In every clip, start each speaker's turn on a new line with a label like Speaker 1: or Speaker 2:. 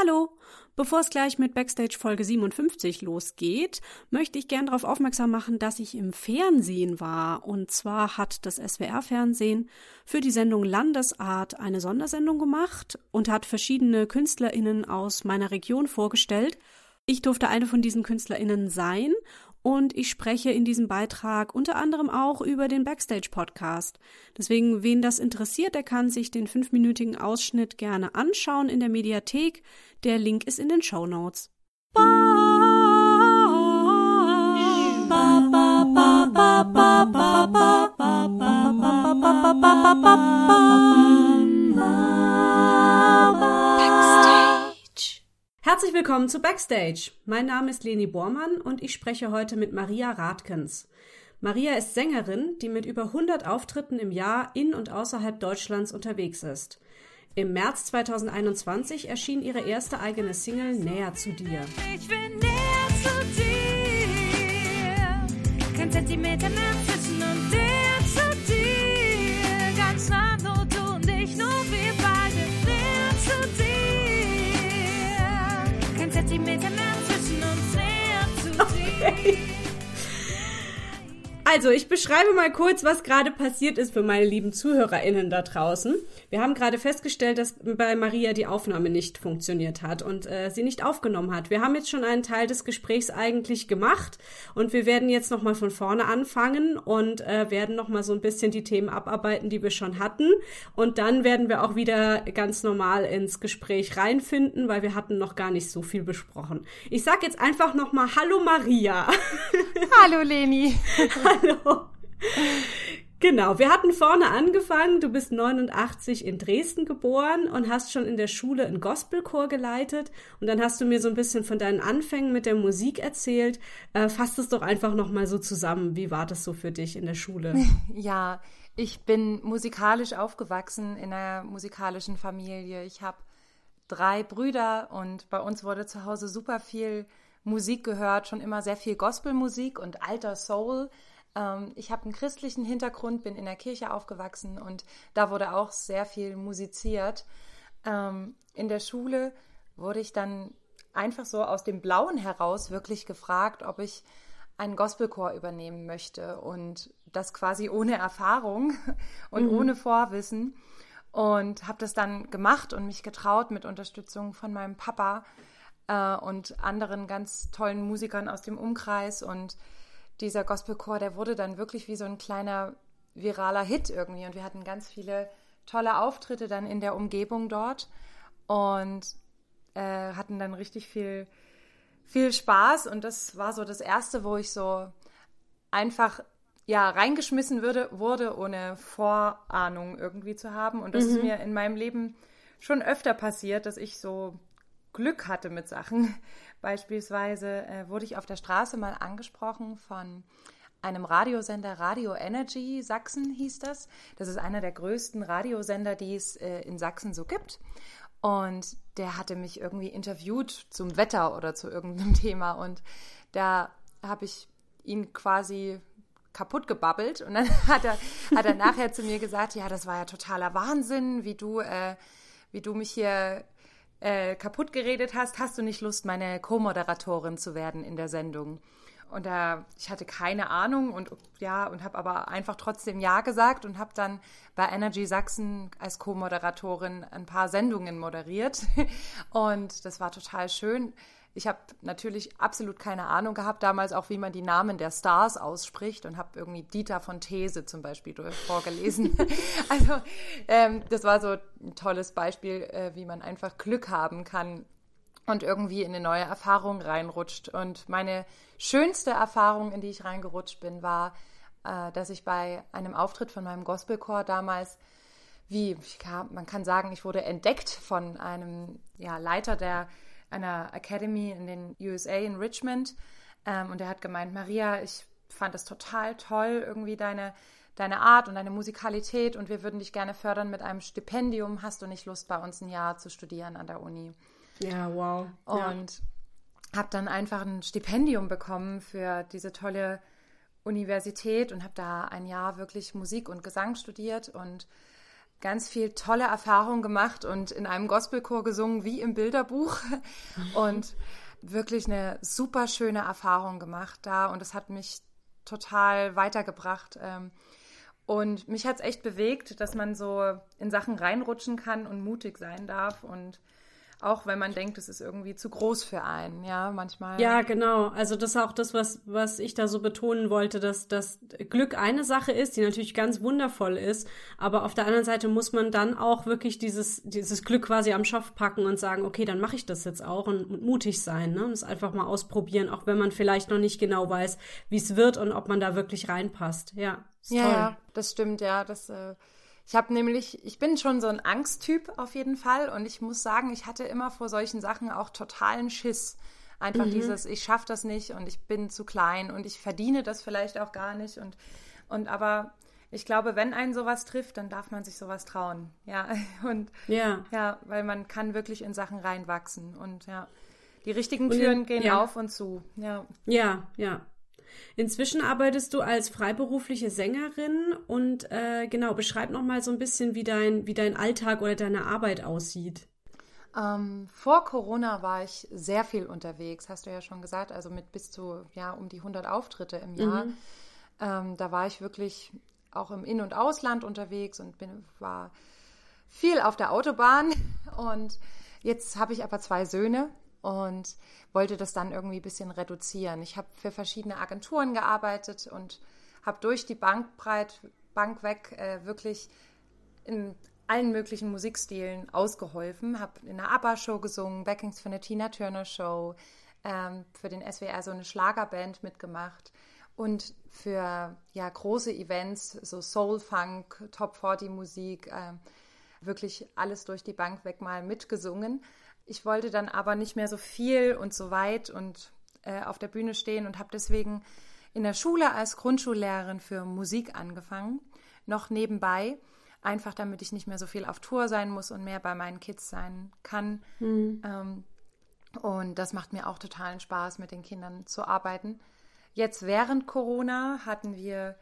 Speaker 1: Hallo! Bevor es gleich mit Backstage Folge 57 losgeht, möchte ich gern darauf aufmerksam machen, dass ich im Fernsehen war. Und zwar hat das SWR-Fernsehen für die Sendung Landesart eine Sondersendung gemacht und hat verschiedene KünstlerInnen aus meiner Region vorgestellt. Ich durfte eine von diesen KünstlerInnen sein und ich spreche in diesem Beitrag unter anderem auch über den Backstage-Podcast. Deswegen, wen das interessiert, der kann sich den fünfminütigen Ausschnitt gerne anschauen in der Mediathek. Der Link ist in den Show Notes. Herzlich willkommen zu Backstage. Mein Name ist Leni Bormann und ich spreche heute mit Maria Radkens. Maria ist Sängerin, die mit über 100 Auftritten im Jahr in und außerhalb Deutschlands unterwegs ist. Im März 2021 erschien ihre erste eigene Single Näher zu dir. Ich will näher zu dir. Kein Zentimeter mehr dir. Kein Zentimeter mehr zwischen uns näher zu dir. Okay. Also, ich beschreibe mal kurz, was gerade passiert ist für meine lieben ZuhörerInnen da draußen. Wir haben gerade festgestellt, dass bei Maria die Aufnahme nicht funktioniert hat und äh, sie nicht aufgenommen hat. Wir haben jetzt schon einen Teil des Gesprächs eigentlich gemacht und wir werden jetzt nochmal von vorne anfangen und äh, werden nochmal so ein bisschen die Themen abarbeiten, die wir schon hatten. Und dann werden wir auch wieder ganz normal ins Gespräch reinfinden, weil wir hatten noch gar nicht so viel besprochen. Ich sag jetzt einfach nochmal Hallo Maria.
Speaker 2: Hallo Leni.
Speaker 1: Hallo. Genau, wir hatten vorne angefangen. Du bist 89 in Dresden geboren und hast schon in der Schule einen Gospelchor geleitet. Und dann hast du mir so ein bisschen von deinen Anfängen mit der Musik erzählt. Äh, fass es doch einfach nochmal so zusammen. Wie war das so für dich in der Schule?
Speaker 2: Ja, ich bin musikalisch aufgewachsen in einer musikalischen Familie. Ich habe drei Brüder und bei uns wurde zu Hause super viel Musik gehört, schon immer sehr viel Gospelmusik und alter Soul. Ähm, ich habe einen christlichen Hintergrund, bin in der Kirche aufgewachsen und da wurde auch sehr viel musiziert. Ähm, in der Schule wurde ich dann einfach so aus dem Blauen heraus wirklich gefragt, ob ich einen Gospelchor übernehmen möchte und das quasi ohne Erfahrung und mhm. ohne Vorwissen und habe das dann gemacht und mich getraut mit Unterstützung von meinem Papa äh, und anderen ganz tollen Musikern aus dem Umkreis und dieser Gospelchor, der wurde dann wirklich wie so ein kleiner viraler Hit irgendwie. Und wir hatten ganz viele tolle Auftritte dann in der Umgebung dort und äh, hatten dann richtig viel, viel Spaß. Und das war so das Erste, wo ich so einfach ja, reingeschmissen würde, wurde, ohne Vorahnung irgendwie zu haben. Und das mhm. ist mir in meinem Leben schon öfter passiert, dass ich so Glück hatte mit Sachen. Beispielsweise äh, wurde ich auf der Straße mal angesprochen von einem Radiosender Radio Energy Sachsen hieß das. Das ist einer der größten Radiosender, die es äh, in Sachsen so gibt. Und der hatte mich irgendwie interviewt zum Wetter oder zu irgendeinem Thema. Und da habe ich ihn quasi kaputt gebabbelt. Und dann hat er, hat er nachher zu mir gesagt, ja, das war ja totaler Wahnsinn, wie du, äh, wie du mich hier äh, kaputt geredet hast, hast du nicht Lust, meine Co-Moderatorin zu werden in der Sendung? Und da, ich hatte keine Ahnung und ja, und habe aber einfach trotzdem Ja gesagt und habe dann bei Energy Sachsen als Co-Moderatorin ein paar Sendungen moderiert. Und das war total schön. Ich habe natürlich absolut keine Ahnung gehabt, damals auch, wie man die Namen der Stars ausspricht und habe irgendwie Dieter von These zum Beispiel vorgelesen. also ähm, das war so ein tolles Beispiel, äh, wie man einfach Glück haben kann und irgendwie in eine neue Erfahrung reinrutscht. Und meine schönste Erfahrung, in die ich reingerutscht bin, war, äh, dass ich bei einem Auftritt von meinem Gospelchor damals wie, man kann sagen, ich wurde entdeckt von einem ja, Leiter der einer Academy in den USA in Richmond. Ähm, und er hat gemeint, Maria, ich fand es total toll, irgendwie deine, deine Art und deine Musikalität und wir würden dich gerne fördern mit einem Stipendium. Hast du nicht Lust, bei uns ein Jahr zu studieren an der Uni?
Speaker 1: Ja, wow.
Speaker 2: Und ja. habe dann einfach ein Stipendium bekommen für diese tolle Universität und habe da ein Jahr wirklich Musik und Gesang studiert und ganz viel tolle Erfahrungen gemacht und in einem Gospelchor gesungen wie im Bilderbuch. Und wirklich eine super schöne Erfahrung gemacht da. Und es hat mich total weitergebracht. Ähm, und mich hat es echt bewegt, dass man so in Sachen reinrutschen kann und mutig sein darf. Und auch wenn man denkt, es ist irgendwie zu groß für einen, ja, manchmal.
Speaker 1: Ja, genau. Also das ist auch das, was, was ich da so betonen wollte, dass das Glück eine Sache ist, die natürlich ganz wundervoll ist, aber auf der anderen Seite muss man dann auch wirklich dieses, dieses Glück quasi am Schopf packen und sagen, okay, dann mache ich das jetzt auch und, und mutig sein, ne? Und es einfach mal ausprobieren, auch wenn man vielleicht noch nicht genau weiß, wie es wird und ob man da wirklich reinpasst. Ja,
Speaker 2: ja, toll. Ja, das stimmt, ja, das, äh ich habe nämlich, ich bin schon so ein Angsttyp auf jeden Fall und ich muss sagen, ich hatte immer vor solchen Sachen auch totalen Schiss. Einfach mhm. dieses, ich schaffe das nicht und ich bin zu klein und ich verdiene das vielleicht auch gar nicht und, und aber ich glaube, wenn einen sowas trifft, dann darf man sich sowas trauen. Ja, und ja, ja weil man kann wirklich in Sachen reinwachsen und ja, die richtigen Türen gehen ja. auf und zu. Ja,
Speaker 1: ja, ja. Inzwischen arbeitest du als freiberufliche Sängerin und äh, genau, beschreib noch mal so ein bisschen, wie dein, wie dein Alltag oder deine Arbeit aussieht.
Speaker 2: Ähm, vor Corona war ich sehr viel unterwegs, hast du ja schon gesagt, also mit bis zu ja um die 100 Auftritte im Jahr. Mhm. Ähm, da war ich wirklich auch im In- und Ausland unterwegs und bin, war viel auf der Autobahn. Und jetzt habe ich aber zwei Söhne und wollte das dann irgendwie ein bisschen reduzieren. Ich habe für verschiedene Agenturen gearbeitet und habe durch die Bankbreit, Bank weg äh, wirklich in allen möglichen Musikstilen ausgeholfen. Habe in einer ABBA-Show gesungen, Backings für eine Tina Turner Show, ähm, für den SWR so eine Schlagerband mitgemacht und für ja große Events, so Soul Funk, Top 40 Musik, äh, wirklich alles durch die Bank weg mal mitgesungen. Ich wollte dann aber nicht mehr so viel und so weit und äh, auf der Bühne stehen und habe deswegen in der Schule als Grundschullehrerin für Musik angefangen, noch nebenbei, einfach damit ich nicht mehr so viel auf Tour sein muss und mehr bei meinen Kids sein kann. Mhm. Ähm, und das macht mir auch totalen Spaß, mit den Kindern zu arbeiten. Jetzt während Corona hatten wir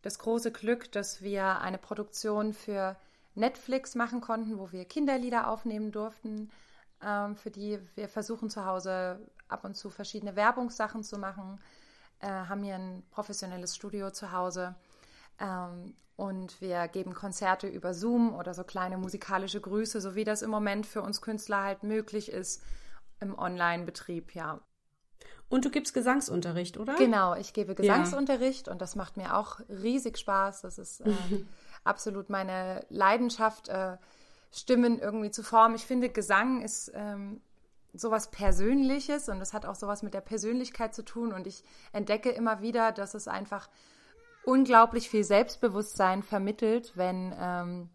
Speaker 2: das große Glück, dass wir eine Produktion für Netflix machen konnten, wo wir Kinderlieder aufnehmen durften ähm, für die wir versuchen zu Hause ab und zu verschiedene Werbungssachen zu machen, äh, haben hier ein professionelles Studio zu Hause ähm, und wir geben Konzerte über Zoom oder so kleine musikalische Grüße, so wie das im Moment für uns Künstler halt möglich ist im Online-Betrieb, ja.
Speaker 1: Und du gibst Gesangsunterricht, oder?
Speaker 2: Genau, ich gebe Gesangsunterricht ja. und das macht mir auch riesig Spaß. Das ist äh, absolut meine Leidenschaft. Äh, Stimmen irgendwie zu formen. Ich finde, Gesang ist ähm, sowas Persönliches und es hat auch sowas mit der Persönlichkeit zu tun. Und ich entdecke immer wieder, dass es einfach unglaublich viel Selbstbewusstsein vermittelt, wenn, ähm,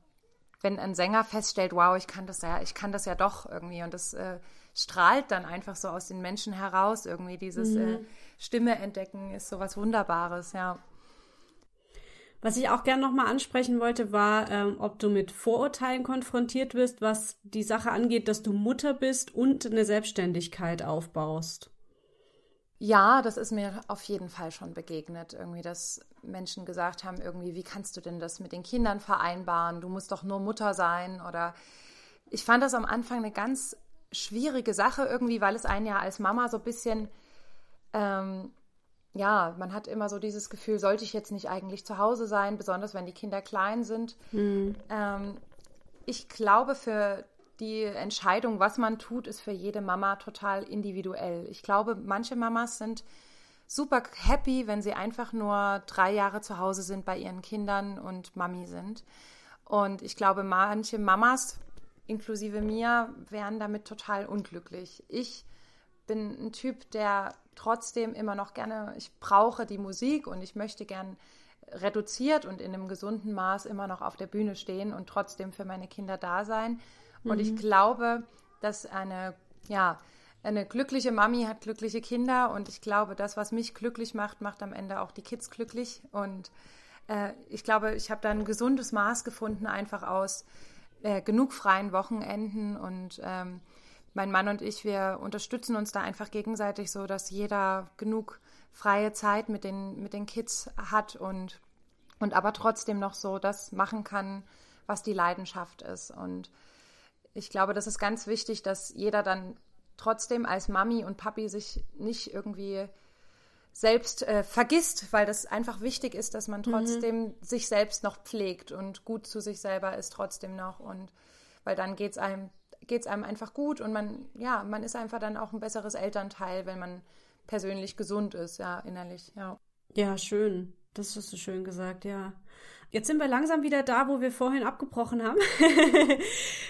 Speaker 2: wenn ein Sänger feststellt, wow, ich kann das ja, ich kann das ja doch irgendwie. Und das äh, strahlt dann einfach so aus den Menschen heraus. Irgendwie dieses mhm. äh, Stimme entdecken ist sowas Wunderbares, ja.
Speaker 1: Was ich auch gerne nochmal ansprechen wollte, war, ähm, ob du mit Vorurteilen konfrontiert wirst, was die Sache angeht, dass du Mutter bist und eine Selbstständigkeit aufbaust.
Speaker 2: Ja, das ist mir auf jeden Fall schon begegnet. Irgendwie, dass Menschen gesagt haben, irgendwie, wie kannst du denn das mit den Kindern vereinbaren? Du musst doch nur Mutter sein. Oder ich fand das am Anfang eine ganz schwierige Sache irgendwie, weil es einen ja als Mama so ein bisschen ähm, ja, man hat immer so dieses Gefühl, sollte ich jetzt nicht eigentlich zu Hause sein, besonders wenn die Kinder klein sind. Mhm. Ähm, ich glaube, für die Entscheidung, was man tut, ist für jede Mama total individuell. Ich glaube, manche Mamas sind super happy, wenn sie einfach nur drei Jahre zu Hause sind bei ihren Kindern und Mami sind. Und ich glaube, manche Mamas, inklusive mir, wären damit total unglücklich. Ich bin ein Typ, der trotzdem immer noch gerne, ich brauche die Musik und ich möchte gern reduziert und in einem gesunden Maß immer noch auf der Bühne stehen und trotzdem für meine Kinder da sein. Mhm. Und ich mhm. glaube, dass eine, ja, eine glückliche Mami hat glückliche Kinder und ich glaube, das, was mich glücklich macht, macht am Ende auch die Kids glücklich. Und äh, ich glaube, ich habe da ein gesundes Maß gefunden, einfach aus äh, genug freien Wochenenden und ähm, mein Mann und ich, wir unterstützen uns da einfach gegenseitig so, dass jeder genug freie Zeit mit den, mit den Kids hat und, und aber trotzdem noch so das machen kann, was die Leidenschaft ist. Und ich glaube, das ist ganz wichtig, dass jeder dann trotzdem als Mami und Papi sich nicht irgendwie selbst äh, vergisst, weil das einfach wichtig ist, dass man mhm. trotzdem mhm. sich selbst noch pflegt und gut zu sich selber ist trotzdem noch und weil dann geht es einem geht's einem einfach gut und man ja man ist einfach dann auch ein besseres Elternteil, wenn man persönlich gesund ist, ja innerlich, ja.
Speaker 1: Ja, schön. Das hast du schön gesagt, ja. Jetzt sind wir langsam wieder da, wo wir vorhin abgebrochen haben.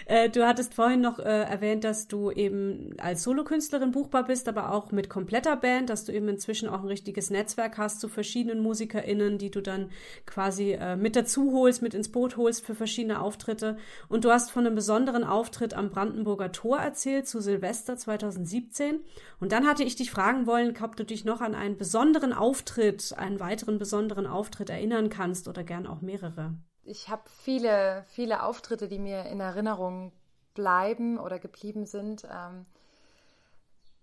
Speaker 1: Äh, du hattest vorhin noch äh, erwähnt, dass du eben als Solokünstlerin buchbar bist, aber auch mit kompletter Band, dass du eben inzwischen auch ein richtiges Netzwerk hast zu verschiedenen MusikerInnen, die du dann quasi äh, mit dazu holst, mit ins Boot holst für verschiedene Auftritte. Und du hast von einem besonderen Auftritt am Brandenburger Tor erzählt zu Silvester 2017. Und dann hatte ich dich fragen wollen, ob du dich noch an einen besonderen Auftritt, einen weiteren besonderen Auftritt erinnern kannst oder gern auch mehrere?
Speaker 2: Ich habe viele, viele Auftritte, die mir in Erinnerung bleiben oder geblieben sind. Ähm,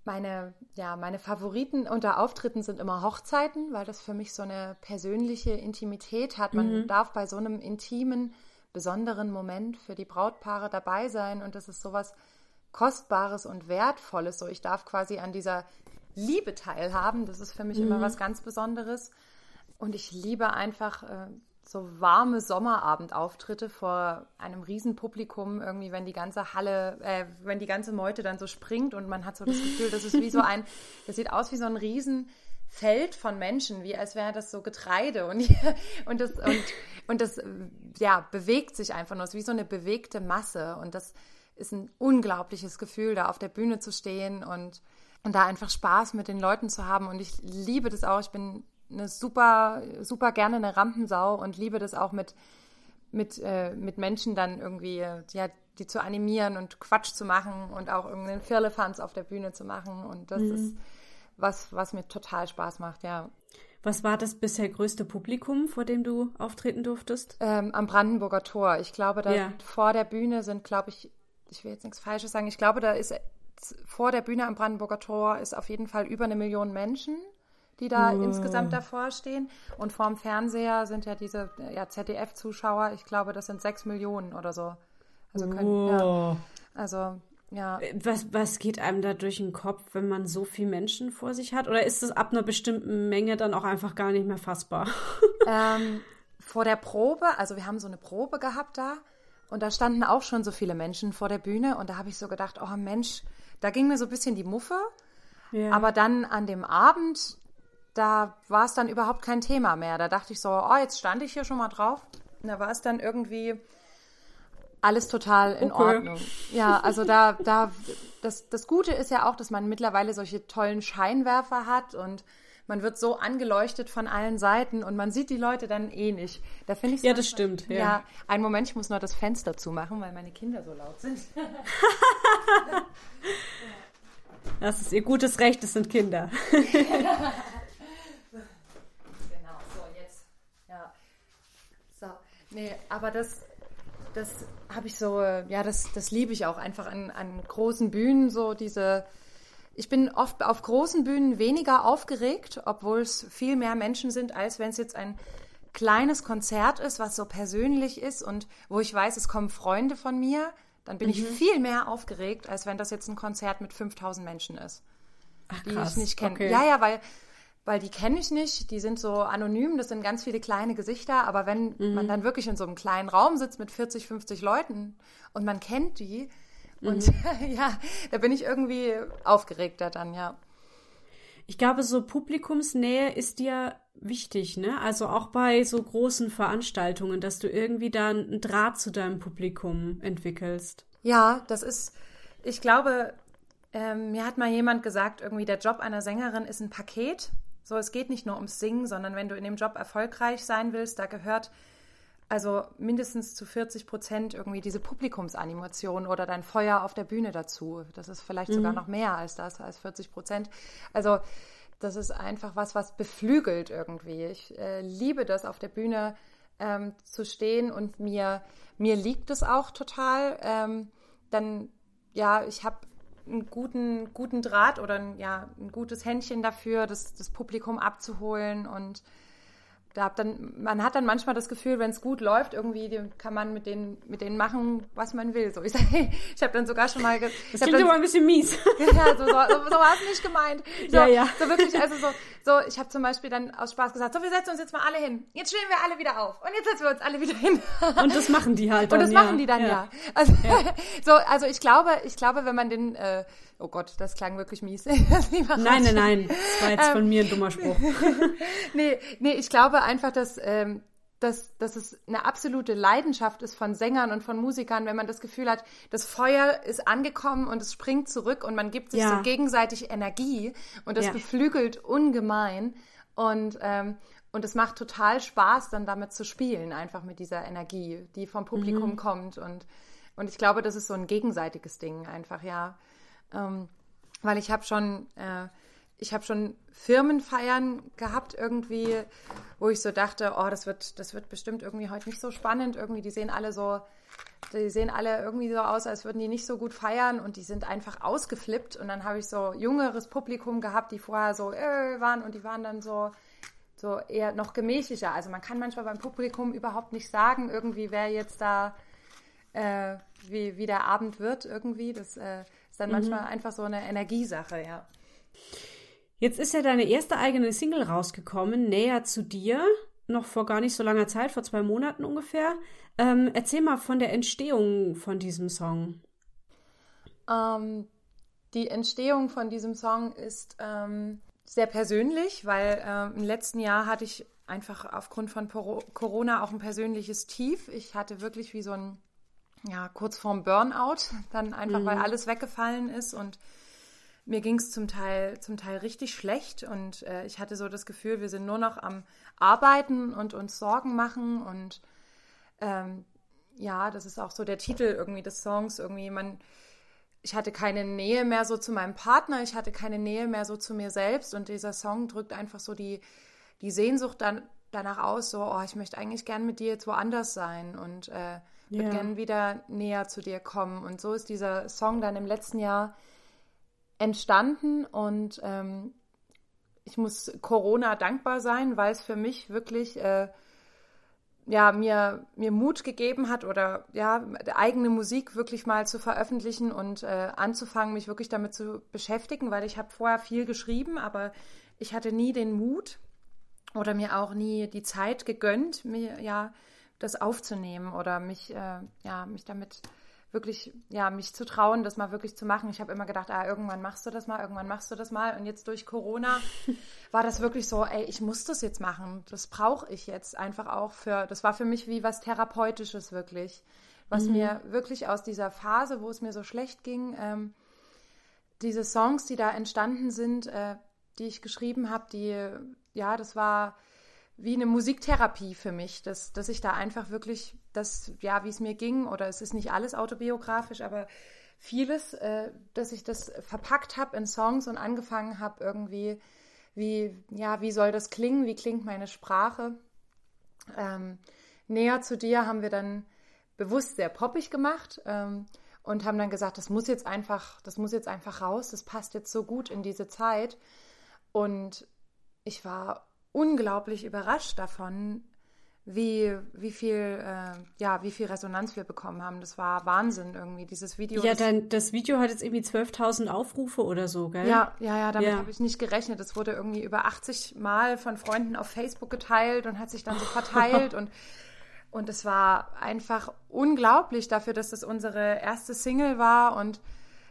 Speaker 2: meine, ja, meine Favoriten unter Auftritten sind immer Hochzeiten, weil das für mich so eine persönliche Intimität hat. Man mhm. darf bei so einem intimen, besonderen Moment für die Brautpaare dabei sein und das ist sowas Kostbares und Wertvolles. So, ich darf quasi an dieser Liebe teilhaben. Das ist für mich mhm. immer was ganz Besonderes. Und ich liebe einfach äh, so warme Sommerabendauftritte vor einem Riesenpublikum, irgendwie, wenn die ganze Halle, äh, wenn die ganze Meute dann so springt und man hat so das Gefühl, das ist wie so ein, das sieht aus wie so ein Riesenfeld von Menschen, wie als wäre das so Getreide und, und das, und, und das, ja, bewegt sich einfach nur, es ist wie so eine bewegte Masse und das ist ein unglaubliches Gefühl, da auf der Bühne zu stehen und, und da einfach Spaß mit den Leuten zu haben. Und ich liebe das auch, ich bin eine super, super gerne eine Rampensau und liebe das auch mit, mit, äh, mit Menschen dann irgendwie, ja, die zu animieren und Quatsch zu machen und auch irgendeinen Firlefanz auf der Bühne zu machen. Und das mhm. ist was, was mir total Spaß macht, ja.
Speaker 1: Was war das bisher größte Publikum, vor dem du auftreten durftest?
Speaker 2: Ähm, am Brandenburger Tor. Ich glaube, da ja. vor der Bühne sind, glaube ich, ich will jetzt nichts Falsches sagen, ich glaube, da ist vor der Bühne am Brandenburger Tor ist auf jeden Fall über eine Million Menschen die da oh. insgesamt davor stehen. Und vorm Fernseher sind ja diese ja, ZDF-Zuschauer, ich glaube, das sind sechs Millionen oder so. Also, können, oh. ja, also ja.
Speaker 1: Was, was geht einem da durch den Kopf, wenn man so viele Menschen vor sich hat? Oder ist es ab einer bestimmten Menge dann auch einfach gar nicht mehr fassbar?
Speaker 2: Ähm, vor der Probe, also wir haben so eine Probe gehabt da und da standen auch schon so viele Menschen vor der Bühne und da habe ich so gedacht, oh Mensch, da ging mir so ein bisschen die Muffe. Ja. Aber dann an dem Abend, da war es dann überhaupt kein Thema mehr. Da dachte ich so, oh, jetzt stand ich hier schon mal drauf. Und da war es dann irgendwie alles total in okay. Ordnung. Ja, also da, da, das, das Gute ist ja auch, dass man mittlerweile solche tollen Scheinwerfer hat und man wird so angeleuchtet von allen Seiten und man sieht die Leute dann eh nicht. Da finde ich
Speaker 1: Ja, das stimmt.
Speaker 2: Ja. ja, einen Moment, ich muss nur das Fenster zumachen, weil meine Kinder so laut sind.
Speaker 1: das ist ihr gutes Recht, es sind Kinder.
Speaker 2: Nee, aber das, das habe ich so, ja, das, das liebe ich auch einfach an, an großen Bühnen, so diese. Ich bin oft auf großen Bühnen weniger aufgeregt, obwohl es viel mehr Menschen sind, als wenn es jetzt ein kleines Konzert ist, was so persönlich ist und wo ich weiß, es kommen Freunde von mir, dann bin mhm. ich viel mehr aufgeregt, als wenn das jetzt ein Konzert mit 5000 Menschen ist, Ach, die ich nicht kenne. Okay. Ja, ja, weil weil die kenne ich nicht, die sind so anonym, das sind ganz viele kleine Gesichter, aber wenn mhm. man dann wirklich in so einem kleinen Raum sitzt mit 40, 50 Leuten und man kennt die und mhm. ja, da bin ich irgendwie aufgeregter dann, ja.
Speaker 1: Ich glaube, so Publikumsnähe ist dir wichtig, ne? Also auch bei so großen Veranstaltungen, dass du irgendwie da einen Draht zu deinem Publikum entwickelst.
Speaker 2: Ja, das ist, ich glaube, ähm, mir hat mal jemand gesagt, irgendwie der Job einer Sängerin ist ein Paket. So, es geht nicht nur ums Singen, sondern wenn du in dem Job erfolgreich sein willst, da gehört also mindestens zu 40 Prozent irgendwie diese Publikumsanimation oder dein Feuer auf der Bühne dazu. Das ist vielleicht mhm. sogar noch mehr als das, als 40 Prozent. Also das ist einfach was, was beflügelt irgendwie. Ich äh, liebe das, auf der Bühne ähm, zu stehen und mir, mir liegt es auch total. Ähm, dann, ja, ich habe einen guten, guten Draht oder ein, ja, ein gutes Händchen dafür, das, das Publikum abzuholen und da hab dann, man hat dann manchmal das Gefühl, wenn es gut läuft, irgendwie kann man mit denen, mit denen machen, was man will. So, ich sag, ich habe dann sogar schon mal,
Speaker 1: das klingt immer ein bisschen mies.
Speaker 2: ja, so, so, so, so war es nicht gemeint. So,
Speaker 1: ja, ja.
Speaker 2: so wirklich, also so, so, ich habe zum Beispiel dann aus Spaß gesagt, so, wir setzen uns jetzt mal alle hin. Jetzt stehen wir alle wieder auf und jetzt setzen wir uns alle wieder hin.
Speaker 1: und das machen die halt.
Speaker 2: Dann, und das
Speaker 1: ja.
Speaker 2: machen die dann ja. ja. Also, so, also ich glaube, ich glaube, wenn man den äh, Oh Gott, das klang wirklich mies.
Speaker 1: nein, nein, nein. Das war jetzt von mir ein dummer Spruch.
Speaker 2: nee, nee, ich glaube einfach, dass, ähm, dass, dass es eine absolute Leidenschaft ist von Sängern und von Musikern, wenn man das Gefühl hat, das Feuer ist angekommen und es springt zurück und man gibt sich ja. so gegenseitig Energie und das ja. beflügelt ungemein. Und, ähm, und es macht total Spaß, dann damit zu spielen, einfach mit dieser Energie, die vom Publikum mhm. kommt. Und, und ich glaube, das ist so ein gegenseitiges Ding einfach, ja. Ähm, weil ich habe schon, äh, ich schon Firmenfeiern gehabt irgendwie, wo ich so dachte, oh, das wird, das wird bestimmt irgendwie heute nicht so spannend. Irgendwie, die sehen alle so, die sehen alle irgendwie so aus, als würden die nicht so gut feiern und die sind einfach ausgeflippt. Und dann habe ich so jüngeres Publikum gehabt, die vorher so äh, waren und die waren dann so, so eher noch gemächlicher. Also man kann manchmal beim Publikum überhaupt nicht sagen, irgendwie wer jetzt da, äh, wie, wie der Abend wird irgendwie. Das äh, ist dann mhm. manchmal einfach so eine Energiesache, ja.
Speaker 1: Jetzt ist ja deine erste eigene Single rausgekommen, Näher zu dir, noch vor gar nicht so langer Zeit, vor zwei Monaten ungefähr. Ähm, erzähl mal von der Entstehung von diesem Song.
Speaker 2: Ähm, die Entstehung von diesem Song ist ähm, sehr persönlich, weil ähm, im letzten Jahr hatte ich einfach aufgrund von Corona auch ein persönliches Tief. Ich hatte wirklich wie so ein ja, kurz vorm Burnout, dann einfach, mhm. weil alles weggefallen ist und mir ging es zum Teil, zum Teil richtig schlecht und äh, ich hatte so das Gefühl, wir sind nur noch am Arbeiten und uns Sorgen machen und ähm, ja, das ist auch so der Titel irgendwie des Songs, irgendwie man, ich hatte keine Nähe mehr so zu meinem Partner, ich hatte keine Nähe mehr so zu mir selbst und dieser Song drückt einfach so die, die Sehnsucht dann danach aus, so, oh, ich möchte eigentlich gern mit dir jetzt woanders sein und äh, ja. gern wieder näher zu dir kommen. Und so ist dieser Song dann im letzten Jahr entstanden und ähm, ich muss Corona dankbar sein, weil es für mich wirklich äh, ja, mir, mir Mut gegeben hat oder ja, eigene Musik wirklich mal zu veröffentlichen und äh, anzufangen, mich wirklich damit zu beschäftigen, weil ich habe vorher viel geschrieben, aber ich hatte nie den Mut oder mir auch nie die Zeit gegönnt, mir ja das aufzunehmen oder mich, äh, ja, mich damit wirklich, ja, mich zu trauen, das mal wirklich zu machen. Ich habe immer gedacht, ah, irgendwann machst du das mal, irgendwann machst du das mal. Und jetzt durch Corona war das wirklich so, ey, ich muss das jetzt machen. Das brauche ich jetzt einfach auch für, das war für mich wie was Therapeutisches wirklich. Was mhm. mir wirklich aus dieser Phase, wo es mir so schlecht ging, ähm, diese Songs, die da entstanden sind, äh, die ich geschrieben habe, die, ja, das war, wie eine Musiktherapie für mich, dass, dass ich da einfach wirklich, das, ja, wie es mir ging, oder es ist nicht alles autobiografisch, aber vieles, äh, dass ich das verpackt habe in Songs und angefangen habe irgendwie, wie, ja, wie soll das klingen, wie klingt meine Sprache. Ähm, näher zu dir haben wir dann bewusst sehr poppig gemacht ähm, und haben dann gesagt, das muss jetzt einfach, das muss jetzt einfach raus, das passt jetzt so gut in diese Zeit. Und ich war unglaublich überrascht davon, wie, wie viel, äh, ja, wie viel Resonanz wir bekommen haben. Das war Wahnsinn irgendwie, dieses Video.
Speaker 1: Ja, dein, das Video hat jetzt irgendwie 12.000 Aufrufe oder so, gell?
Speaker 2: Ja, ja, ja, damit ja. habe ich nicht gerechnet. Es wurde irgendwie über 80 Mal von Freunden auf Facebook geteilt und hat sich dann so verteilt und und es war einfach unglaublich dafür, dass das unsere erste Single war und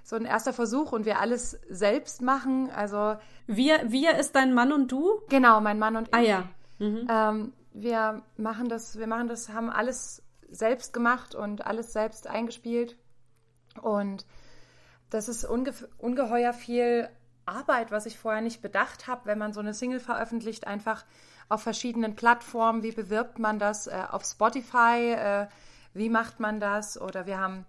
Speaker 2: so ein erster Versuch und wir alles selbst machen. Also
Speaker 1: wir, wir ist dein Mann und du?
Speaker 2: Genau, mein Mann und ich.
Speaker 1: Ah ja.
Speaker 2: Mhm. Ähm, wir machen das, wir machen das, haben alles selbst gemacht und alles selbst eingespielt. Und das ist unge ungeheuer viel Arbeit, was ich vorher nicht bedacht habe, wenn man so eine Single veröffentlicht, einfach auf verschiedenen Plattformen. Wie bewirbt man das? Äh, auf Spotify, äh, wie macht man das? Oder wir haben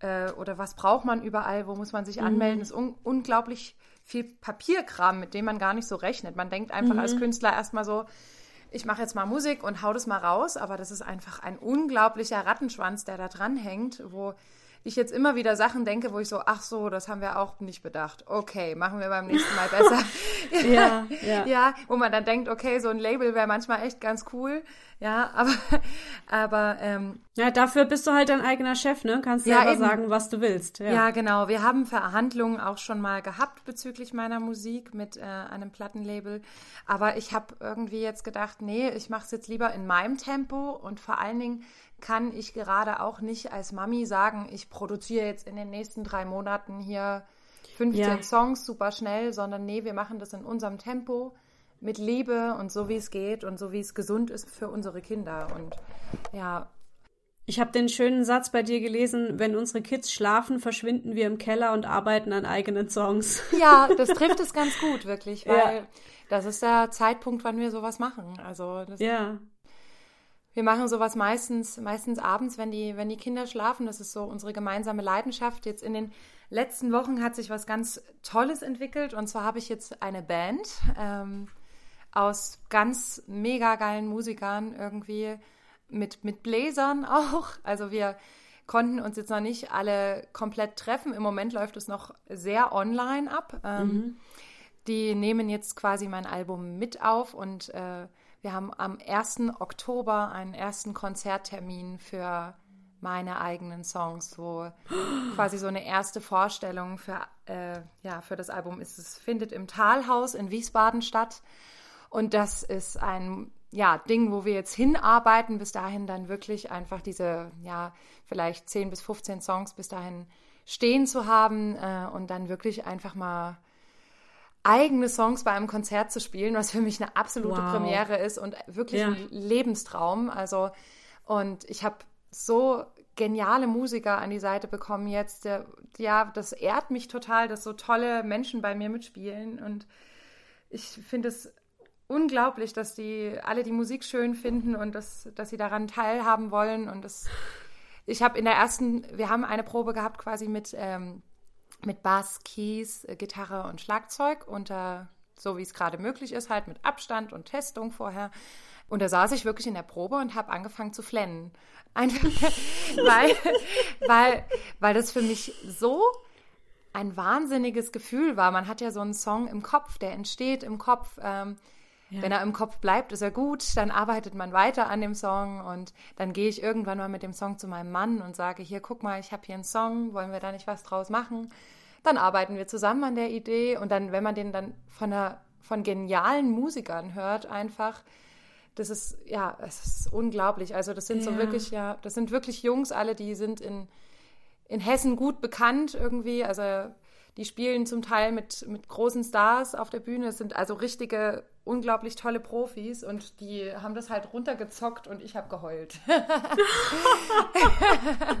Speaker 2: äh, oder was braucht man überall, wo muss man sich anmelden. Mhm. Das ist un unglaublich viel Papierkram, mit dem man gar nicht so rechnet. Man denkt einfach mhm. als Künstler erstmal so, ich mache jetzt mal Musik und hau das mal raus, aber das ist einfach ein unglaublicher Rattenschwanz, der da dran hängt, wo ich jetzt immer wieder Sachen denke, wo ich so, ach so, das haben wir auch nicht bedacht. Okay, machen wir beim nächsten Mal besser. ja, ja. ja, wo man dann denkt, okay, so ein Label wäre manchmal echt ganz cool. Ja, aber, aber ähm,
Speaker 1: ja, dafür bist du halt dein eigener Chef, ne? Kannst ja, selber eben. sagen, was du willst.
Speaker 2: Ja. ja. genau. Wir haben Verhandlungen auch schon mal gehabt bezüglich meiner Musik mit äh, einem Plattenlabel. Aber ich habe irgendwie jetzt gedacht, nee, ich mache es jetzt lieber in meinem Tempo und vor allen Dingen kann ich gerade auch nicht als Mami sagen, ich produziere jetzt in den nächsten drei Monaten hier 15 ja. Songs super schnell, sondern nee, wir machen das in unserem Tempo mit Liebe und so wie es geht und so wie es gesund ist für unsere Kinder und ja.
Speaker 1: Ich habe den schönen Satz bei dir gelesen, wenn unsere Kids schlafen, verschwinden wir im Keller und arbeiten an eigenen Songs.
Speaker 2: Ja, das trifft es ganz gut, wirklich, weil ja. das ist der Zeitpunkt, wann wir sowas machen. Also
Speaker 1: ja
Speaker 2: wir machen sowas meistens, meistens abends, wenn die, wenn die Kinder schlafen. Das ist so unsere gemeinsame Leidenschaft. Jetzt in den letzten Wochen hat sich was ganz Tolles entwickelt. Und zwar habe ich jetzt eine Band ähm, aus ganz mega geilen Musikern irgendwie mit, mit Bläsern auch. Also wir konnten uns jetzt noch nicht alle komplett treffen. Im Moment läuft es noch sehr online ab. Ähm, mhm. Die nehmen jetzt quasi mein Album mit auf und äh, wir haben am 1. Oktober einen ersten Konzerttermin für meine eigenen Songs, wo quasi so eine erste Vorstellung für, äh, ja, für das Album ist. Es findet im Talhaus in Wiesbaden statt. Und das ist ein ja, Ding, wo wir jetzt hinarbeiten, bis dahin dann wirklich einfach diese, ja, vielleicht 10 bis 15 Songs bis dahin stehen zu haben äh, und dann wirklich einfach mal eigene Songs bei einem Konzert zu spielen, was für mich eine absolute wow. Premiere ist und wirklich ja. ein Lebenstraum. Also, und ich habe so geniale Musiker an die Seite bekommen jetzt. Der, ja, das ehrt mich total, dass so tolle Menschen bei mir mitspielen. Und ich finde es unglaublich, dass die alle die Musik schön finden und dass, dass sie daran teilhaben wollen. Und das, ich habe in der ersten, wir haben eine Probe gehabt quasi mit ähm, mit Bass, Keys, äh, Gitarre und Schlagzeug unter so wie es gerade möglich ist, halt mit Abstand und Testung vorher. Und da saß ich wirklich in der Probe und habe angefangen zu flennen. Einfach, weil, weil, weil das für mich so ein wahnsinniges Gefühl war. Man hat ja so einen Song im Kopf, der entsteht im Kopf. Ähm, ja. Wenn er im Kopf bleibt, ist er gut, dann arbeitet man weiter an dem Song und dann gehe ich irgendwann mal mit dem Song zu meinem Mann und sage, hier, guck mal, ich habe hier einen Song, wollen wir da nicht was draus machen? Dann arbeiten wir zusammen an der Idee und dann, wenn man den dann von, einer, von genialen Musikern hört, einfach, das ist, ja, es ist unglaublich. Also das sind ja. so wirklich, ja, das sind wirklich Jungs, alle, die sind in, in Hessen gut bekannt irgendwie, also die spielen zum Teil mit, mit großen Stars auf der Bühne. Es sind also richtige, unglaublich tolle Profis und die haben das halt runtergezockt und ich habe geheult.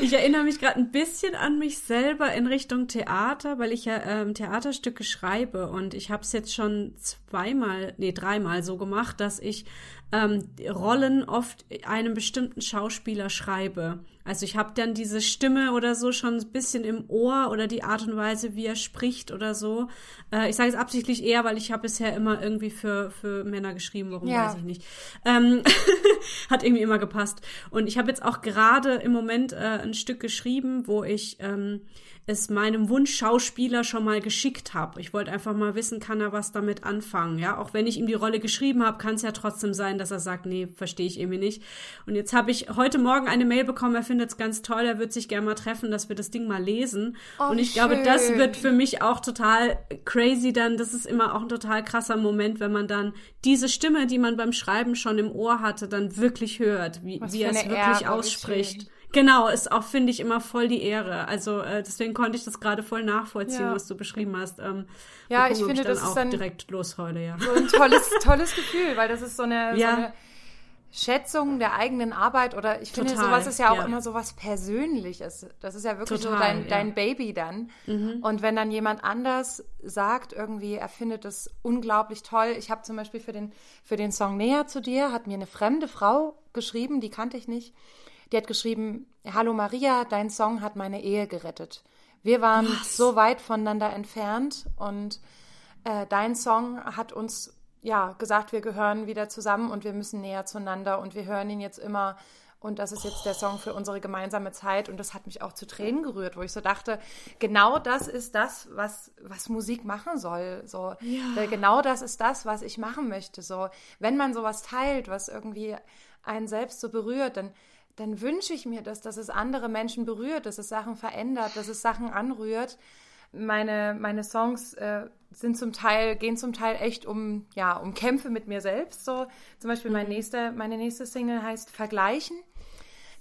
Speaker 1: ich erinnere mich gerade ein bisschen an mich selber in Richtung Theater, weil ich ja ähm, Theaterstücke schreibe und ich habe es jetzt schon zweimal, nee, dreimal so gemacht, dass ich ähm, Rollen oft einem bestimmten Schauspieler schreibe. Also ich habe dann diese Stimme oder so schon ein bisschen im Ohr oder die Art und Weise, wie er spricht oder so. Äh, ich sage es absichtlich eher, weil ich habe bisher immer irgendwie für, für Männer geschrieben, warum ja. weiß ich nicht. Ähm, hat irgendwie immer gepasst. Und ich habe jetzt auch gerade im Moment äh, ein Stück geschrieben, wo ich ähm, es meinem Wunschschauspieler schon mal geschickt habe. Ich wollte einfach mal wissen, kann er was damit anfangen, ja? Auch wenn ich ihm die Rolle geschrieben habe, kann es ja trotzdem sein, dass er sagt, nee, verstehe ich irgendwie nicht. Und jetzt habe ich heute Morgen eine Mail bekommen, er findet es ganz toll, er wird sich gerne mal treffen, dass wir das Ding mal lesen. Oh, und ich schön. glaube, das wird für mich auch total crazy dann. Das ist immer auch ein total krasser Moment, wenn man dann diese Stimme, die man beim Schreiben schon im Ohr hatte, dann wirklich hört, wie, wie er es wirklich Ehre, ausspricht. Genau, ist auch, finde ich, immer voll die Ehre. Also äh, deswegen konnte ich das gerade voll nachvollziehen, ja. was du beschrieben hast. Ähm,
Speaker 2: ja, ich finde, ich das ist dann
Speaker 1: direkt losheule, ja.
Speaker 2: So ein tolles, tolles Gefühl, weil das ist so eine, ja. so eine Schätzung der eigenen Arbeit oder ich finde, Total, sowas ist ja auch ja. immer so was Persönliches. Das ist ja wirklich Total, so dein, dein Baby dann. Mhm. Und wenn dann jemand anders sagt, irgendwie, er findet das unglaublich toll. Ich habe zum Beispiel für den, für den Song Näher zu dir, hat mir eine fremde Frau geschrieben, die kannte ich nicht. Die hat geschrieben, Hallo Maria, dein Song hat meine Ehe gerettet. Wir waren Was? so weit voneinander entfernt und äh, dein Song hat uns ja gesagt, wir gehören wieder zusammen und wir müssen näher zueinander und wir hören ihn jetzt immer Und das ist jetzt der Song für unsere gemeinsame Zeit. Und das hat mich auch zu Tränen gerührt, wo ich so dachte, genau das ist das, was, was Musik machen soll. So, ja. genau das ist das, was ich machen möchte. So, wenn man sowas teilt, was irgendwie einen selbst so berührt, dann, dann wünsche ich mir das, dass es andere Menschen berührt, dass es Sachen verändert, dass es Sachen anrührt. Meine, meine Songs äh, sind zum Teil, gehen zum Teil echt um, ja, um Kämpfe mit mir selbst. So, zum Beispiel mein mhm. nächste, meine nächste Single heißt Vergleichen.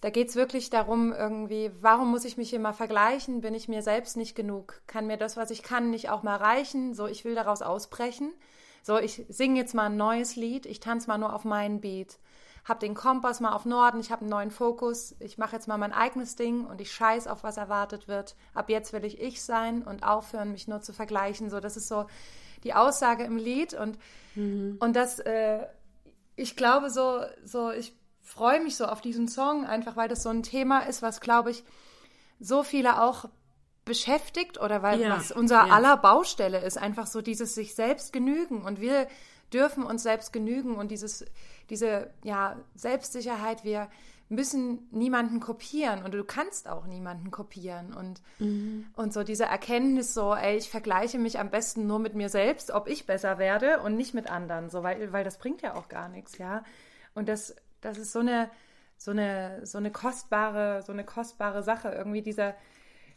Speaker 2: Da geht es wirklich darum, irgendwie, warum muss ich mich immer vergleichen? Bin ich mir selbst nicht genug? Kann mir das, was ich kann, nicht auch mal reichen? So, ich will daraus ausbrechen. So, ich singe jetzt mal ein neues Lied, ich tanze mal nur auf meinen Beat. Hab den Kompass mal auf Norden, ich habe einen neuen Fokus, ich mache jetzt mal mein eigenes Ding und ich scheiß auf, was erwartet wird. Ab jetzt will ich ich sein und aufhören, mich nur zu vergleichen. So, das ist so die Aussage im Lied und, mhm. und das, äh, ich glaube so, so, ich freue mich so auf diesen Song, einfach weil das so ein Thema ist, was, glaube ich, so viele auch beschäftigt oder weil ja, was unser ja. aller Baustelle ist, einfach so dieses sich selbst genügen und wir dürfen uns selbst genügen und dieses, diese ja, Selbstsicherheit, wir müssen niemanden kopieren und du kannst auch niemanden kopieren und, mhm. und so diese Erkenntnis so, ey, ich vergleiche mich am besten nur mit mir selbst, ob ich besser werde und nicht mit anderen, so, weil, weil das bringt ja auch gar nichts, ja. Und das das ist so eine, so eine, so eine kostbare, so eine kostbare Sache. Irgendwie dieser,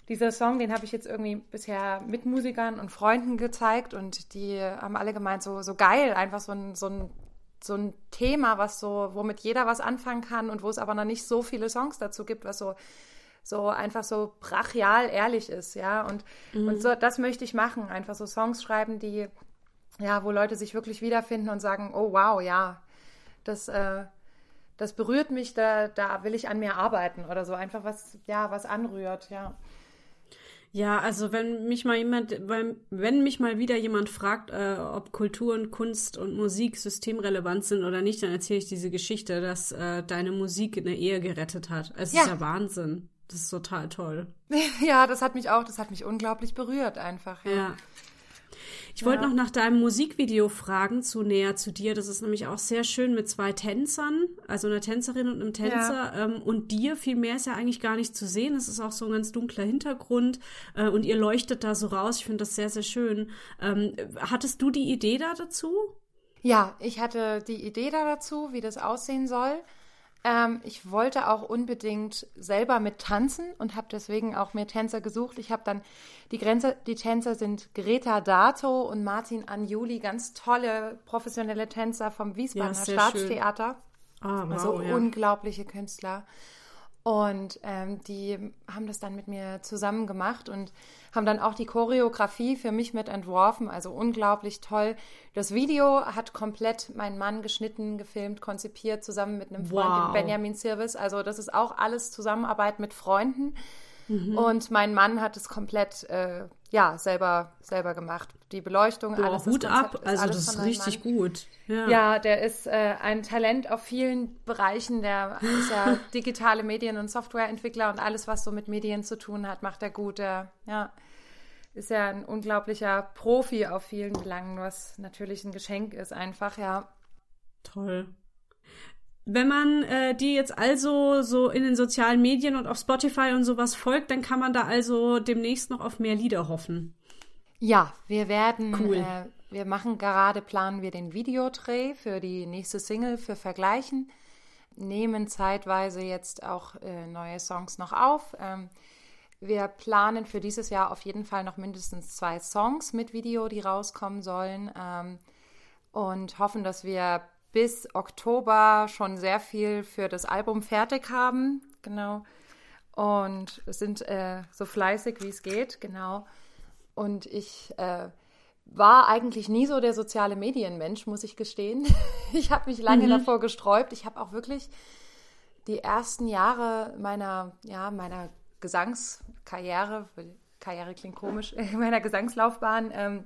Speaker 2: dieser Song, den habe ich jetzt irgendwie bisher mit Musikern und Freunden gezeigt und die haben alle gemeint, so, so geil, einfach so ein, so ein, so ein Thema, was so, womit jeder was anfangen kann und wo es aber noch nicht so viele Songs dazu gibt, was so, so einfach so brachial ehrlich ist, ja. Und, mhm. und so, das möchte ich machen, einfach so Songs schreiben, die, ja, wo Leute sich wirklich wiederfinden und sagen, oh wow, ja, das, äh, das berührt mich, da, da will ich an mir arbeiten oder so. Einfach was, ja, was anrührt, ja.
Speaker 1: Ja, also wenn mich mal jemand, wenn mich mal wieder jemand fragt, äh, ob Kultur und Kunst und Musik systemrelevant sind oder nicht, dann erzähle ich diese Geschichte, dass äh, deine Musik eine Ehe gerettet hat. Es ja. ist ja Wahnsinn. Das ist total toll.
Speaker 2: Ja, das hat mich auch, das hat mich unglaublich berührt einfach.
Speaker 1: Ja. ja. Ich wollte noch nach deinem Musikvideo fragen, zu näher zu dir. Das ist nämlich auch sehr schön mit zwei Tänzern, also einer Tänzerin und einem Tänzer. Ja. Ähm, und dir, viel mehr ist ja eigentlich gar nicht zu sehen. Es ist auch so ein ganz dunkler Hintergrund äh, und ihr leuchtet da so raus. Ich finde das sehr, sehr schön. Ähm, hattest du die Idee da dazu?
Speaker 2: Ja, ich hatte die Idee da dazu, wie das aussehen soll. Ähm, ich wollte auch unbedingt selber mit tanzen und habe deswegen auch mir Tänzer gesucht. Ich habe dann die Grenze, die Tänzer sind Greta Dato und Martin Anjuli, ganz tolle professionelle Tänzer vom Wiesbadener ja, Staatstheater. Ah, wow, also ja. unglaubliche Künstler. Und ähm, die haben das dann mit mir zusammen gemacht und haben dann auch die Choreografie für mich mit entworfen. Also unglaublich toll. Das Video hat komplett mein Mann geschnitten, gefilmt, konzipiert, zusammen mit einem Freund, wow. Benjamin Sirvis. Also das ist auch alles Zusammenarbeit mit Freunden. Mhm. Und mein Mann hat es komplett äh, ja, selber, selber gemacht. Die Beleuchtung,
Speaker 1: Boah, alles. Hut ab, also das ist richtig Mann. gut.
Speaker 2: Ja. ja, der ist äh, ein Talent auf vielen Bereichen. Der ist ja digitale Medien- und Softwareentwickler und alles, was so mit Medien zu tun hat, macht er gut. Der, ja, ist ja ein unglaublicher Profi auf vielen Belangen, was natürlich ein Geschenk ist, einfach, ja.
Speaker 1: Toll. Wenn man äh, die jetzt also so in den sozialen Medien und auf Spotify und sowas folgt, dann kann man da also demnächst noch auf mehr Lieder hoffen.
Speaker 2: Ja, wir werden, cool. äh, wir machen gerade, planen wir den Videodreh für die nächste Single für Vergleichen, nehmen zeitweise jetzt auch äh, neue Songs noch auf. Ähm, wir planen für dieses Jahr auf jeden Fall noch mindestens zwei Songs mit Video, die rauskommen sollen ähm, und hoffen, dass wir bis Oktober schon sehr viel für das Album fertig haben. Genau. Und sind äh, so fleißig, wie es geht. Genau. Und ich äh, war eigentlich nie so der soziale Medienmensch, muss ich gestehen. ich habe mich lange mhm. davor gesträubt. Ich habe auch wirklich die ersten Jahre meiner, ja, meiner Gesangskarriere, Karriere klingt komisch, meiner Gesangslaufbahn ähm,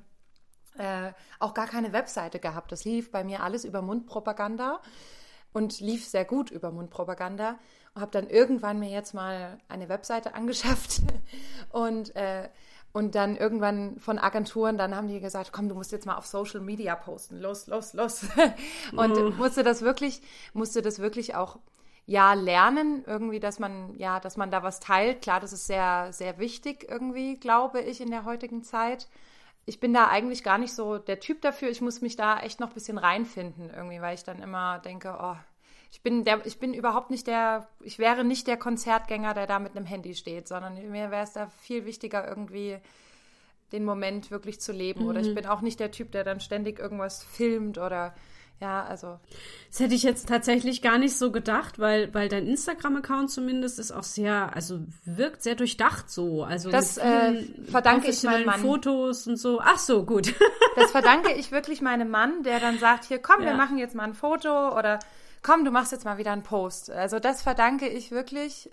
Speaker 2: äh, auch gar keine Webseite gehabt. Das lief bei mir alles über Mundpropaganda und lief sehr gut über Mundpropaganda. Und habe dann irgendwann mir jetzt mal eine Webseite angeschafft und äh, und dann irgendwann von Agenturen, dann haben die gesagt, komm, du musst jetzt mal auf Social Media posten, los, los, los. Und mhm. musste das wirklich, musste das wirklich auch ja, lernen, irgendwie, dass man, ja, dass man da was teilt. Klar, das ist sehr, sehr wichtig irgendwie, glaube ich, in der heutigen Zeit. Ich bin da eigentlich gar nicht so der Typ dafür. Ich muss mich da echt noch ein bisschen reinfinden, irgendwie, weil ich dann immer denke, oh, ich bin der, ich bin überhaupt nicht der, ich wäre nicht der Konzertgänger, der da mit einem Handy steht, sondern mir wäre es da viel wichtiger, irgendwie den Moment wirklich zu leben. Mhm. Oder ich mhm. bin auch nicht der Typ, der dann ständig irgendwas filmt oder ja, also.
Speaker 1: Das hätte ich jetzt tatsächlich gar nicht so gedacht, weil, weil dein Instagram-Account zumindest ist auch sehr, also wirkt sehr durchdacht so. Also
Speaker 2: das äh, verdanke ich meinem Mann.
Speaker 1: Fotos und so. Ach so, gut.
Speaker 2: Das verdanke ich wirklich meinem Mann, der dann sagt, hier komm, ja. wir machen jetzt mal ein Foto oder komm, du machst jetzt mal wieder einen Post. Also das verdanke ich wirklich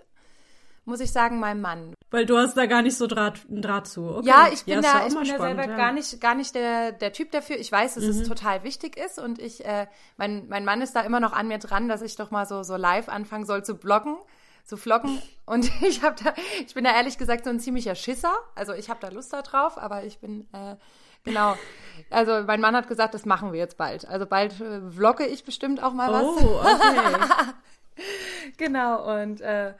Speaker 2: muss ich sagen, meinem Mann.
Speaker 1: Weil du hast da gar nicht so Draht, Draht zu.
Speaker 2: Okay. Ja, ich bin ja, da, ich bin da selber ja. gar nicht, gar nicht der, der Typ dafür. Ich weiß, dass mhm. es total wichtig ist und ich, äh, mein, mein Mann ist da immer noch an mir dran, dass ich doch mal so, so live anfangen soll zu bloggen zu vloggen. Und ich habe da, ich bin da ehrlich gesagt so ein ziemlicher Schisser. Also ich habe da Lust darauf, aber ich bin äh, genau. Also mein Mann hat gesagt, das machen wir jetzt bald. Also bald äh, vlogge ich bestimmt auch mal was. Oh, okay. genau und äh,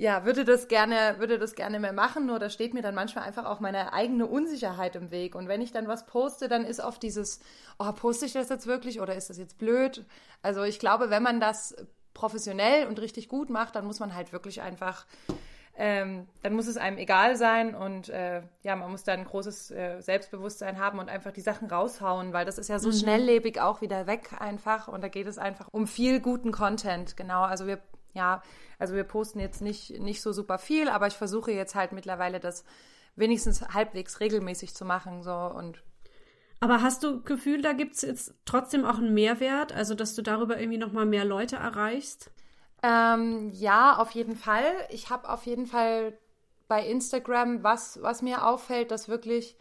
Speaker 2: ja, würde das gerne, würde das gerne mehr machen, nur da steht mir dann manchmal einfach auch meine eigene Unsicherheit im Weg. Und wenn ich dann was poste, dann ist oft dieses, oh, poste ich das jetzt wirklich oder ist das jetzt blöd? Also ich glaube, wenn man das professionell und richtig gut macht, dann muss man halt wirklich einfach, ähm, dann muss es einem egal sein und äh, ja, man muss da ein großes äh, Selbstbewusstsein haben und einfach die Sachen raushauen, weil das ist ja so mhm. schnelllebig auch wieder weg einfach und da geht es einfach um viel guten Content, genau. Also wir ja, also wir posten jetzt nicht, nicht so super viel, aber ich versuche jetzt halt mittlerweile das wenigstens halbwegs regelmäßig zu machen. So und
Speaker 1: aber hast du Gefühl, da gibt es jetzt trotzdem auch einen Mehrwert, also dass du darüber irgendwie nochmal mehr Leute erreichst?
Speaker 2: Ähm, ja, auf jeden Fall. Ich habe auf jeden Fall bei Instagram, was, was mir auffällt, dass wirklich,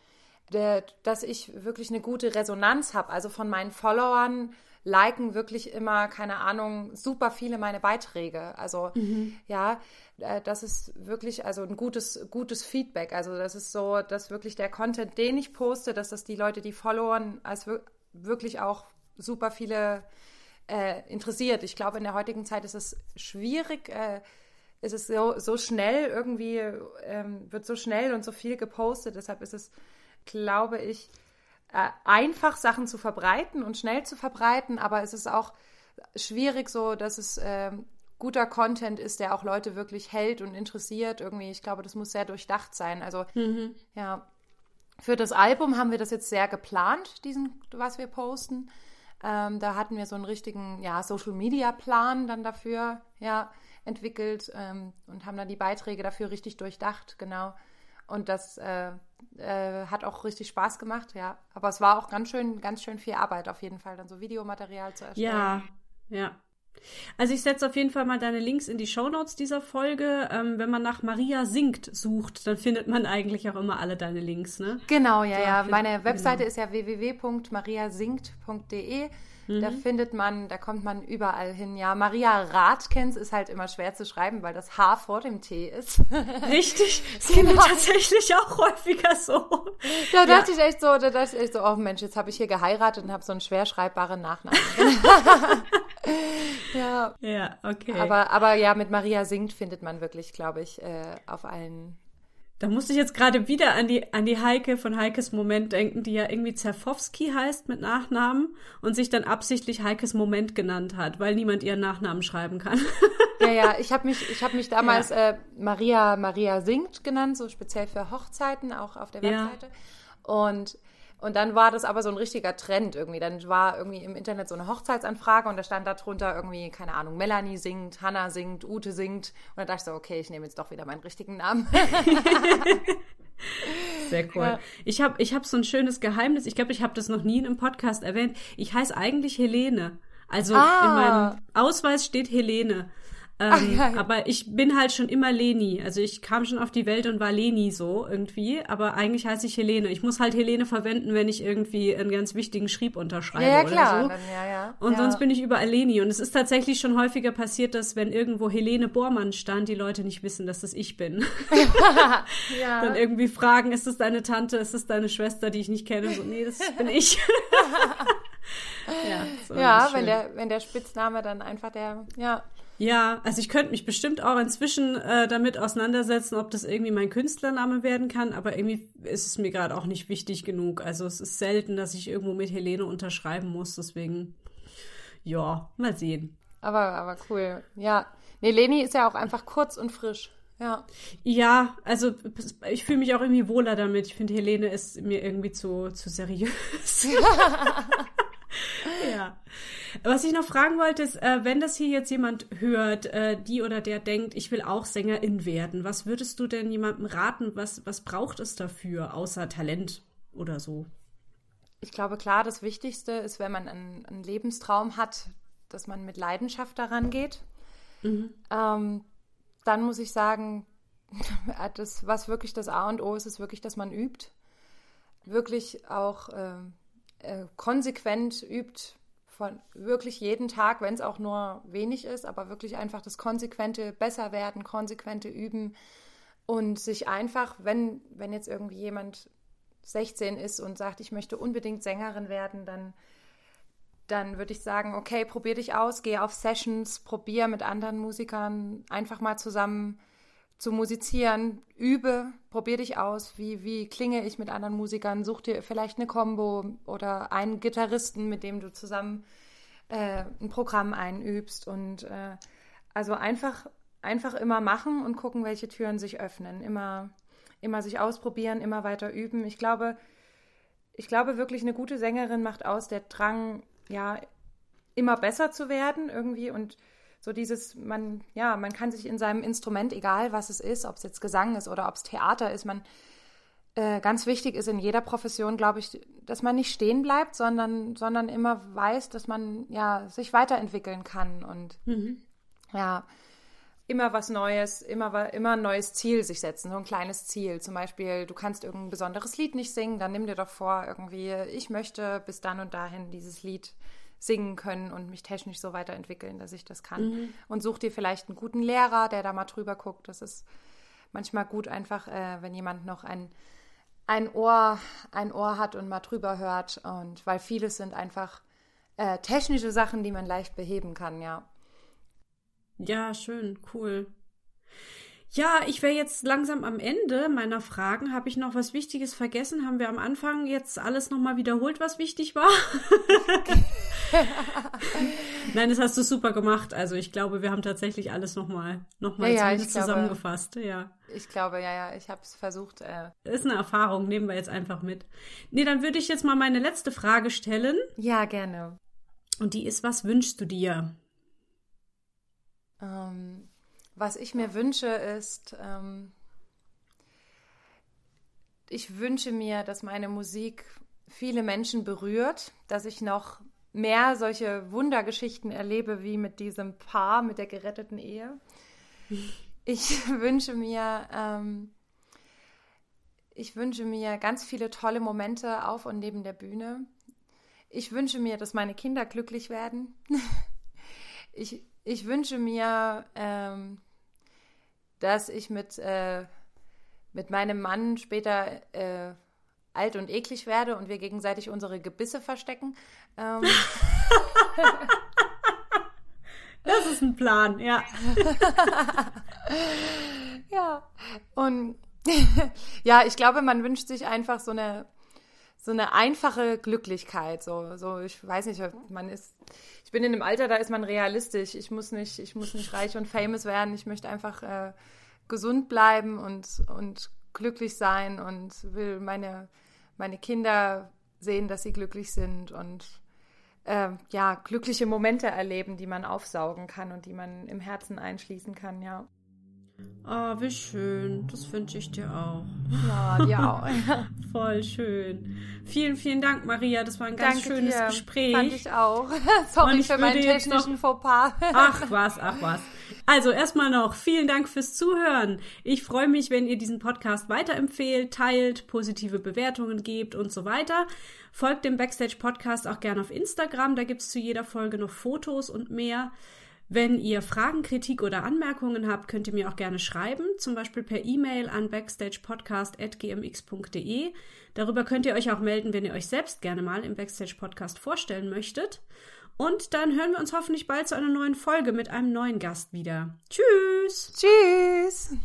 Speaker 2: der, dass ich wirklich eine gute Resonanz habe. Also von meinen Followern liken wirklich immer, keine Ahnung, super viele meine Beiträge. Also mhm. ja, äh, das ist wirklich also ein gutes, gutes Feedback. Also das ist so, dass wirklich der Content, den ich poste, dass das die Leute, die followen, als wirklich auch super viele äh, interessiert. Ich glaube, in der heutigen Zeit ist es schwierig, äh, ist es so, so schnell irgendwie, ähm, wird so schnell und so viel gepostet. Deshalb ist es, glaube ich, äh, einfach, Sachen zu verbreiten und schnell zu verbreiten, aber es ist auch schwierig so, dass es äh, guter Content ist, der auch Leute wirklich hält und interessiert. Irgendwie, ich glaube, das muss sehr durchdacht sein. Also, mhm. ja. Für das Album haben wir das jetzt sehr geplant, diesen, was wir posten. Ähm, da hatten wir so einen richtigen, ja, Social Media Plan dann dafür, ja, entwickelt ähm, und haben dann die Beiträge dafür richtig durchdacht, genau. Und das äh, äh, hat auch richtig Spaß gemacht, ja. Aber es war auch ganz schön, ganz schön viel Arbeit auf jeden Fall, dann so Videomaterial zu erstellen.
Speaker 1: Ja, ja. Also ich setze auf jeden Fall mal deine Links in die Shownotes dieser Folge. Ähm, wenn man nach Maria singt sucht, dann findet man eigentlich auch immer alle deine Links, ne?
Speaker 2: Genau, ja, ja. Meine Webseite genau. ist ja www.mariasingt.de. Da mhm. findet man, da kommt man überall hin. Ja, Maria Rathkens ist halt immer schwer zu schreiben, weil das H vor dem T ist.
Speaker 1: Richtig. Das genau. geht tatsächlich auch häufiger so.
Speaker 2: Da dachte ja. ich echt so, da dachte ich echt so, oh Mensch, jetzt habe ich hier geheiratet und habe so einen schwer schreibbaren Nachnamen. ja.
Speaker 1: Ja, okay.
Speaker 2: Aber, aber ja, mit Maria singt findet man wirklich, glaube ich, äh, auf allen
Speaker 1: da musste ich jetzt gerade wieder an die, an die Heike von Heikes Moment denken, die ja irgendwie Zerfowski heißt mit Nachnamen und sich dann absichtlich Heikes Moment genannt hat, weil niemand ihren Nachnamen schreiben kann.
Speaker 2: Ja, ja, ich habe mich, ich hab mich damals ja. äh, Maria Maria singt genannt, so speziell für Hochzeiten, auch auf der Webseite. Ja. Und und dann war das aber so ein richtiger Trend irgendwie. Dann war irgendwie im Internet so eine Hochzeitsanfrage und da stand da drunter irgendwie, keine Ahnung, Melanie singt, Hannah singt, Ute singt. Und dann dachte ich so, okay, ich nehme jetzt doch wieder meinen richtigen Namen.
Speaker 1: Sehr cool. Ja. Ich habe ich hab so ein schönes Geheimnis. Ich glaube, ich habe das noch nie in einem Podcast erwähnt. Ich heiße eigentlich Helene. Also ah. in meinem Ausweis steht Helene. Ähm, ja, ja. Aber ich bin halt schon immer Leni. Also ich kam schon auf die Welt und war Leni so irgendwie. Aber eigentlich heiße ich Helene. Ich muss halt Helene verwenden, wenn ich irgendwie einen ganz wichtigen Schrieb unterschreibe ja, ja, klar. oder so. Dann, ja, ja. Und sonst bin ich überall Leni. Und es ist tatsächlich schon häufiger passiert, dass wenn irgendwo Helene Bormann stand, die Leute nicht wissen, dass das ich bin. ja. Dann irgendwie fragen, ist das deine Tante, ist das deine Schwester, die ich nicht kenne? So, nee, das bin ich.
Speaker 2: ja, so ja wenn, der, wenn der Spitzname dann einfach der, ja,
Speaker 1: Ja, also ich könnte mich bestimmt auch inzwischen äh, damit auseinandersetzen, ob das irgendwie mein Künstlername werden kann, aber irgendwie ist es mir gerade auch nicht wichtig genug. Also es ist selten, dass ich irgendwo mit Helene unterschreiben muss, deswegen ja, mal sehen.
Speaker 2: Aber, aber cool. Ja. Nee, Leni ist ja auch einfach kurz und frisch. Ja.
Speaker 1: Ja, also ich fühle mich auch irgendwie wohler damit. Ich finde, Helene ist mir irgendwie zu, zu seriös. ja. Was ich noch fragen wollte, ist, äh, wenn das hier jetzt jemand hört, äh, die oder der denkt, ich will auch Sängerin werden, was würdest du denn jemandem raten? Was, was braucht es dafür, außer Talent oder so?
Speaker 2: Ich glaube, klar, das Wichtigste ist, wenn man einen, einen Lebenstraum hat, dass man mit Leidenschaft daran geht. Mhm. Ähm, dann muss ich sagen, das, was wirklich das A und O ist, ist wirklich, dass man übt. Wirklich auch äh, äh, konsequent übt, von wirklich jeden Tag, wenn es auch nur wenig ist, aber wirklich einfach das konsequente Besserwerden, konsequente Üben und sich einfach, wenn, wenn jetzt irgendwie jemand 16 ist und sagt, ich möchte unbedingt Sängerin werden, dann, dann würde ich sagen, okay, probier dich aus, geh auf Sessions, probier mit anderen Musikern einfach mal zusammen zu musizieren, übe, probier dich aus, wie, wie klinge ich mit anderen Musikern, such dir vielleicht eine Combo oder einen Gitarristen, mit dem du zusammen äh, ein Programm einübst. Und äh, also einfach, einfach immer machen und gucken, welche Türen sich öffnen, immer, immer sich ausprobieren, immer weiter üben. Ich glaube, ich glaube wirklich, eine gute Sängerin macht aus der Drang, ja, immer besser zu werden irgendwie. Und so dieses, man, ja, man kann sich in seinem Instrument, egal was es ist, ob es jetzt Gesang ist oder ob es Theater ist, man, äh, ganz wichtig ist in jeder Profession, glaube ich, dass man nicht stehen bleibt, sondern, sondern immer weiß, dass man ja sich weiterentwickeln kann und mhm. ja, immer was Neues, immer, immer ein neues Ziel sich setzen, so ein kleines Ziel. Zum Beispiel, du kannst irgendein besonderes Lied nicht singen, dann nimm dir doch vor, irgendwie, ich möchte bis dann und dahin dieses Lied singen können und mich technisch so weiterentwickeln, dass ich das kann. Mhm. Und such dir vielleicht einen guten Lehrer, der da mal drüber guckt. Das ist manchmal gut, einfach, äh, wenn jemand noch ein, ein, Ohr, ein Ohr hat und mal drüber hört. Und weil vieles sind einfach äh, technische Sachen, die man leicht beheben kann, ja.
Speaker 1: Ja, schön, cool. Ja, ich wäre jetzt langsam am Ende meiner Fragen. Habe ich noch was Wichtiges vergessen? Haben wir am Anfang jetzt alles nochmal wiederholt, was wichtig war? Nein, das hast du super gemacht. Also ich glaube, wir haben tatsächlich alles nochmal noch mal, ja, ja, zusammengefasst. Ja.
Speaker 2: Ich glaube, ja, ja, ich habe es versucht. Äh
Speaker 1: ist eine Erfahrung, nehmen wir jetzt einfach mit. Nee, dann würde ich jetzt mal meine letzte Frage stellen.
Speaker 2: Ja, gerne.
Speaker 1: Und die ist, was wünschst du dir?
Speaker 2: Ähm, was ich mir wünsche, ist, ähm, ich wünsche mir, dass meine Musik viele Menschen berührt, dass ich noch mehr solche Wundergeschichten erlebe wie mit diesem Paar, mit der geretteten Ehe. Ich wünsche mir, ähm, ich wünsche mir ganz viele tolle Momente auf und neben der Bühne. Ich wünsche mir, dass meine Kinder glücklich werden. ich, ich wünsche mir, ähm, dass ich mit, äh, mit meinem Mann später äh, alt und eklig werde und wir gegenseitig unsere Gebisse verstecken. Ähm.
Speaker 1: das ist ein Plan, ja.
Speaker 2: ja, und ja, ich glaube, man wünscht sich einfach so eine so eine einfache Glücklichkeit. So, so, ich weiß nicht, man ist, ich bin in einem Alter, da ist man realistisch. Ich muss nicht, ich muss nicht reich und famous werden. Ich möchte einfach äh, gesund bleiben und, und glücklich sein und will meine, meine Kinder sehen, dass sie glücklich sind und äh, ja, glückliche Momente erleben, die man aufsaugen kann und die man im Herzen einschließen kann, ja.
Speaker 1: Ah, oh, wie schön. Das wünsche ich dir auch.
Speaker 2: Ja, dir auch.
Speaker 1: Voll schön. Vielen, vielen Dank, Maria. Das war ein ganz Danke schönes dir. Gespräch.
Speaker 2: Fand ich auch. Sorry ich für meinen technischen noch... Fauxpas.
Speaker 1: Ach was, ach was. Also erstmal noch vielen Dank fürs Zuhören. Ich freue mich, wenn ihr diesen Podcast weiterempfehlt, teilt, positive Bewertungen gebt und so weiter. Folgt dem Backstage Podcast auch gerne auf Instagram. Da gibt es zu jeder Folge noch Fotos und mehr. Wenn ihr Fragen, Kritik oder Anmerkungen habt, könnt ihr mir auch gerne schreiben, zum Beispiel per E-Mail an backstagepodcast.gmx.de. Darüber könnt ihr euch auch melden, wenn ihr euch selbst gerne mal im Backstage Podcast vorstellen möchtet. Und dann hören wir uns hoffentlich bald zu einer neuen Folge mit einem neuen Gast wieder. Tschüss!
Speaker 2: Tschüss!